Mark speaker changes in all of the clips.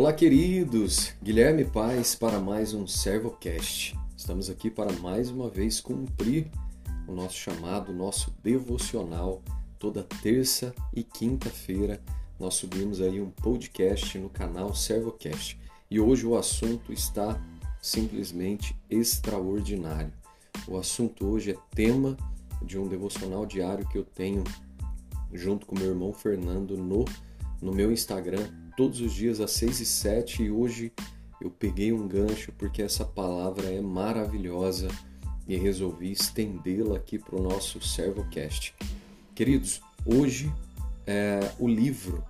Speaker 1: Olá, queridos! Guilherme Paz para mais um ServoCast. Estamos aqui para mais uma vez cumprir o nosso chamado, nosso devocional. Toda terça e quinta-feira nós subimos aí um podcast no canal ServoCast. E hoje o assunto está simplesmente extraordinário. O assunto hoje é tema de um devocional diário que eu tenho junto com meu irmão Fernando no, no meu Instagram, todos os dias às 6 e 7 e hoje eu peguei um gancho porque essa palavra é maravilhosa e resolvi estendê-la aqui para o nosso ServoCast. Queridos, hoje é, o livro,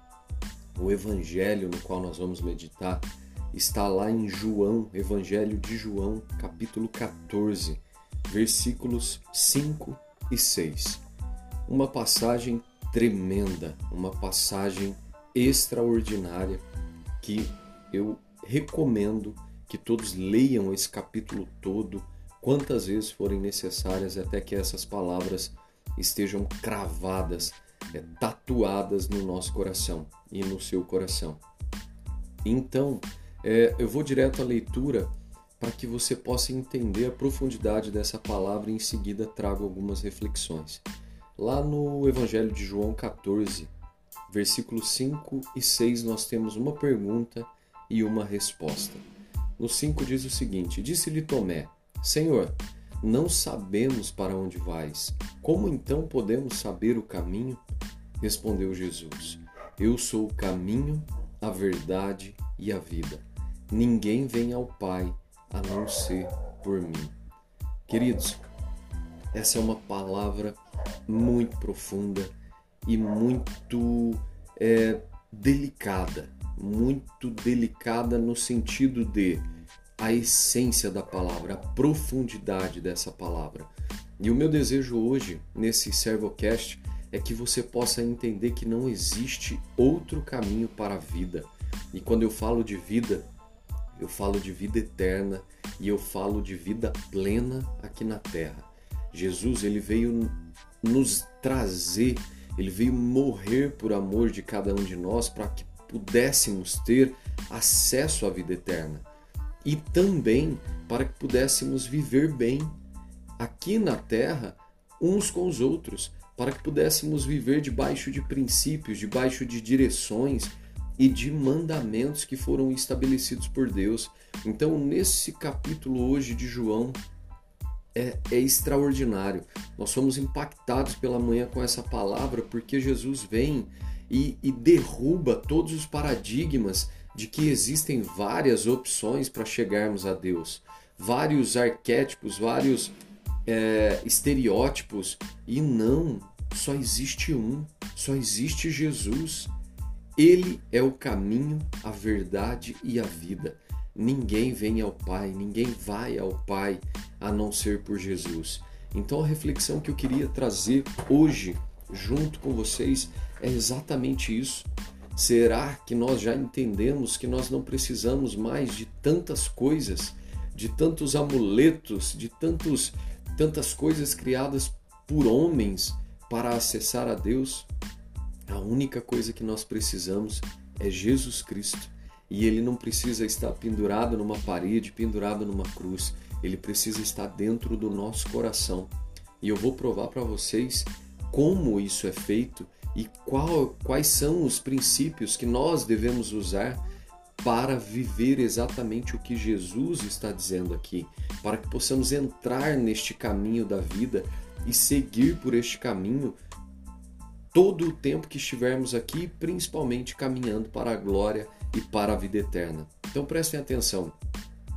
Speaker 1: o Evangelho no qual nós vamos meditar, está lá em João, Evangelho de João, capítulo 14, versículos 5 e 6. Uma passagem tremenda, uma passagem extraordinária que eu recomendo que todos leiam esse capítulo todo, quantas vezes forem necessárias, até que essas palavras estejam cravadas, é, tatuadas no nosso coração e no seu coração. Então, é, eu vou direto à leitura para que você possa entender a profundidade dessa palavra e em seguida trago algumas reflexões. Lá no Evangelho de João 14, versículos 5 e 6, nós temos uma pergunta e uma resposta. No 5 diz o seguinte: Disse-lhe Tomé: Senhor, não sabemos para onde vais. Como então podemos saber o caminho? Respondeu Jesus: Eu sou o caminho, a verdade e a vida. Ninguém vem ao Pai a não ser por mim. Queridos, essa é uma palavra muito profunda e muito é, delicada, muito delicada no sentido de a essência da palavra, a profundidade dessa palavra. E o meu desejo hoje, nesse Servocast, é que você possa entender que não existe outro caminho para a vida. E quando eu falo de vida, eu falo de vida eterna e eu falo de vida plena aqui na terra. Jesus, ele veio nos trazer, ele veio morrer por amor de cada um de nós para que pudéssemos ter acesso à vida eterna e também para que pudéssemos viver bem aqui na terra uns com os outros, para que pudéssemos viver debaixo de princípios, debaixo de direções e de mandamentos que foram estabelecidos por Deus. Então, nesse capítulo hoje de João, é, é, extraordinário. Nós somos impactados pela manhã com essa palavra porque Jesus vem e, e derruba todos os paradigmas de que existem várias opções para chegarmos a Deus, vários arquétipos, vários é, estereótipos e não, só existe um, só existe Jesus. Ele é o caminho, a verdade e a vida. Ninguém vem ao Pai, ninguém vai ao Pai a não ser por Jesus. Então a reflexão que eu queria trazer hoje junto com vocês é exatamente isso. Será que nós já entendemos que nós não precisamos mais de tantas coisas, de tantos amuletos, de tantos tantas coisas criadas por homens para acessar a Deus? A única coisa que nós precisamos é Jesus Cristo. E ele não precisa estar pendurado numa parede, pendurado numa cruz. Ele precisa estar dentro do nosso coração. E eu vou provar para vocês como isso é feito e qual, quais são os princípios que nós devemos usar para viver exatamente o que Jesus está dizendo aqui, para que possamos entrar neste caminho da vida e seguir por este caminho todo o tempo que estivermos aqui, principalmente caminhando para a glória e para a vida eterna. Então prestem atenção.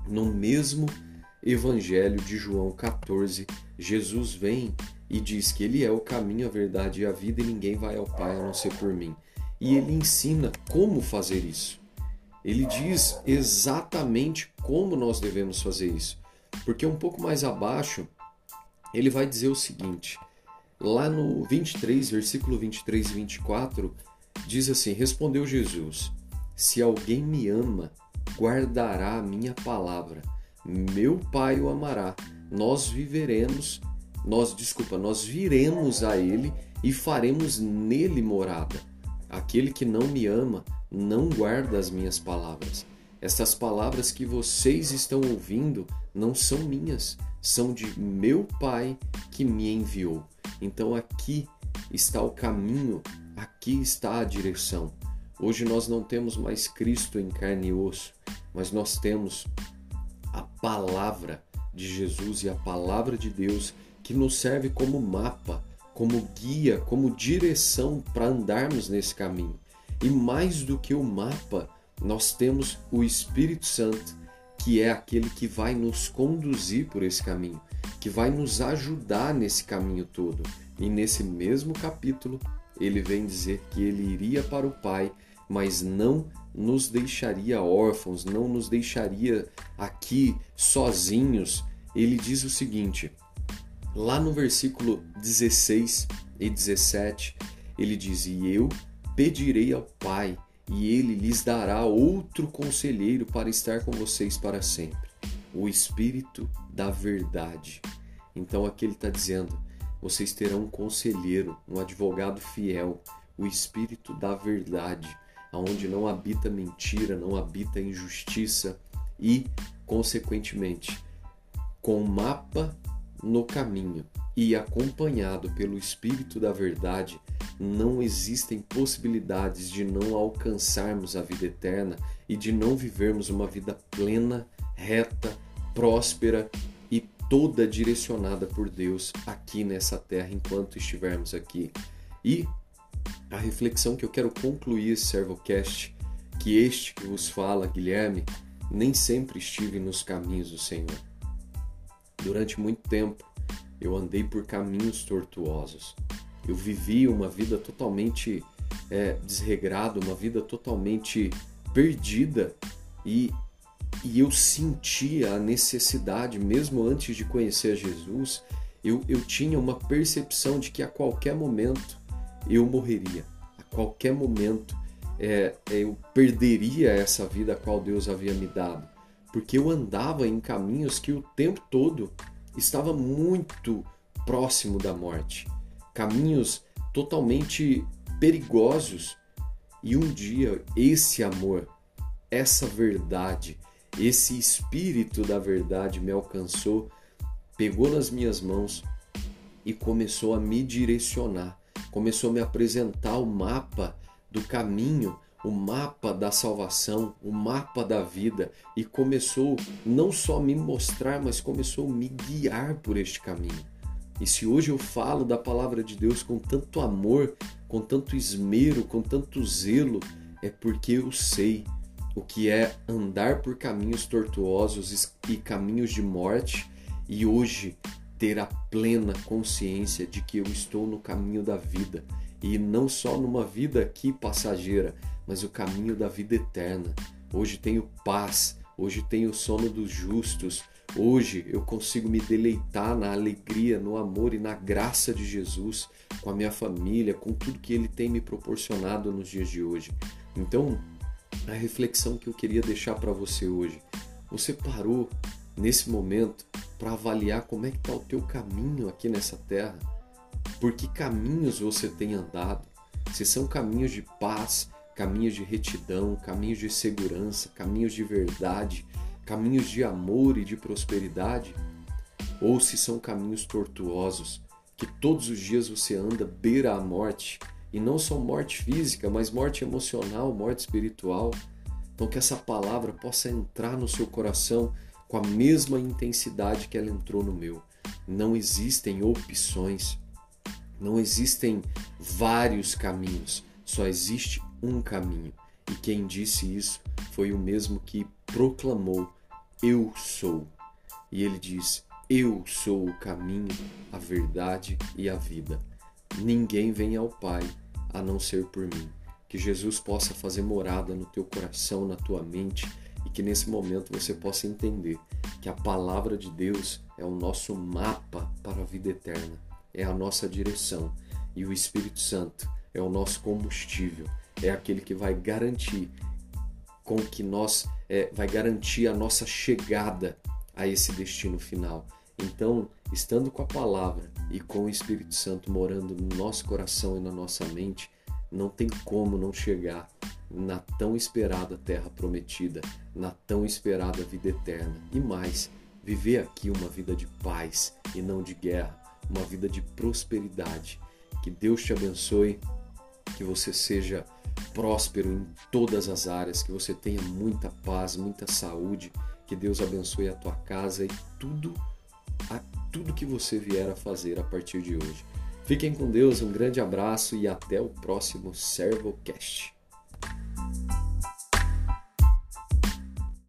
Speaker 1: No mesmo Evangelho de João 14, Jesus vem e diz que ele é o caminho, a verdade e a vida e ninguém vai ao Pai a não ser por mim. E ele ensina como fazer isso. Ele diz exatamente como nós devemos fazer isso. Porque um pouco mais abaixo, ele vai dizer o seguinte: lá no 23, versículo 23 e 24, diz assim: Respondeu Jesus: Se alguém me ama, guardará a minha palavra. Meu Pai o amará. Nós viveremos nós, desculpa, nós viremos a ele e faremos nele morada. Aquele que não me ama não guarda as minhas palavras. Estas palavras que vocês estão ouvindo não são minhas, são de meu Pai que me enviou. Então aqui está o caminho, aqui está a direção. Hoje nós não temos mais Cristo em carne e osso, mas nós temos palavra de Jesus e a palavra de Deus que nos serve como mapa, como guia, como direção para andarmos nesse caminho. E mais do que o mapa, nós temos o Espírito Santo, que é aquele que vai nos conduzir por esse caminho, que vai nos ajudar nesse caminho todo. E nesse mesmo capítulo, ele vem dizer que ele iria para o Pai, mas não nos deixaria órfãos, não nos deixaria aqui sozinhos. Ele diz o seguinte: Lá no versículo 16 e 17, ele diz: E eu pedirei ao Pai, e ele lhes dará outro conselheiro para estar com vocês para sempre, o Espírito da Verdade. Então aqui ele está dizendo: vocês terão um conselheiro, um advogado fiel, o Espírito da Verdade, aonde não habita mentira, não habita injustiça e, consequentemente, com mapa no caminho e acompanhado pelo Espírito da Verdade, não existem possibilidades de não alcançarmos a vida eterna e de não vivermos uma vida plena, reta, próspera e toda direcionada por Deus aqui nessa terra enquanto estivermos aqui. E a reflexão que eu quero concluir esse Servocast, que este que vos fala, Guilherme, nem sempre estive nos caminhos do Senhor Durante muito tempo eu andei por caminhos tortuosos. Eu vivi uma vida totalmente é, desregrada, uma vida totalmente perdida e, e eu sentia a necessidade, mesmo antes de conhecer Jesus, eu, eu tinha uma percepção de que a qualquer momento eu morreria, a qualquer momento é, eu perderia essa vida a qual Deus havia me dado. Porque eu andava em caminhos que o tempo todo estava muito próximo da morte, caminhos totalmente perigosos. E um dia esse amor, essa verdade, esse espírito da verdade me alcançou, pegou nas minhas mãos e começou a me direcionar, começou a me apresentar o mapa do caminho o mapa da salvação, o mapa da vida e começou não só me mostrar, mas começou a me guiar por este caminho. E se hoje eu falo da palavra de Deus com tanto amor, com tanto esmero, com tanto zelo, é porque eu sei o que é andar por caminhos tortuosos e caminhos de morte e hoje ter a plena consciência de que eu estou no caminho da vida e não só numa vida aqui passageira, mas o caminho da vida eterna. Hoje tenho paz, hoje tenho sono dos justos, hoje eu consigo me deleitar na alegria, no amor e na graça de Jesus com a minha família, com tudo que Ele tem me proporcionado nos dias de hoje. Então, a reflexão que eu queria deixar para você hoje, você parou nesse momento para avaliar como é que está o teu caminho aqui nessa terra? por que caminhos você tem andado, se são caminhos de paz, caminhos de retidão, caminhos de segurança, caminhos de verdade, caminhos de amor e de prosperidade, ou se são caminhos tortuosos, que todos os dias você anda beira a morte, e não só morte física, mas morte emocional, morte espiritual. Então que essa palavra possa entrar no seu coração com a mesma intensidade que ela entrou no meu. Não existem opções. Não existem vários caminhos, só existe um caminho. E quem disse isso foi o mesmo que proclamou: Eu sou. E ele diz: Eu sou o caminho, a verdade e a vida. Ninguém vem ao Pai a não ser por mim. Que Jesus possa fazer morada no teu coração, na tua mente e que nesse momento você possa entender que a palavra de Deus é o nosso mapa para a vida eterna. É a nossa direção. E o Espírito Santo é o nosso combustível, é aquele que vai garantir com que nós é, vai garantir a nossa chegada a esse destino final. Então, estando com a palavra e com o Espírito Santo morando no nosso coração e na nossa mente, não tem como não chegar na tão esperada terra prometida, na tão esperada vida eterna. E mais, viver aqui uma vida de paz e não de guerra, uma vida de prosperidade. Que Deus te abençoe, que você seja próspero em todas as áreas, que você tenha muita paz, muita saúde, que Deus abençoe a tua casa e tudo, a, tudo que você vier a fazer a partir de hoje. Fiquem com Deus, um grande abraço e até o próximo ServoCast.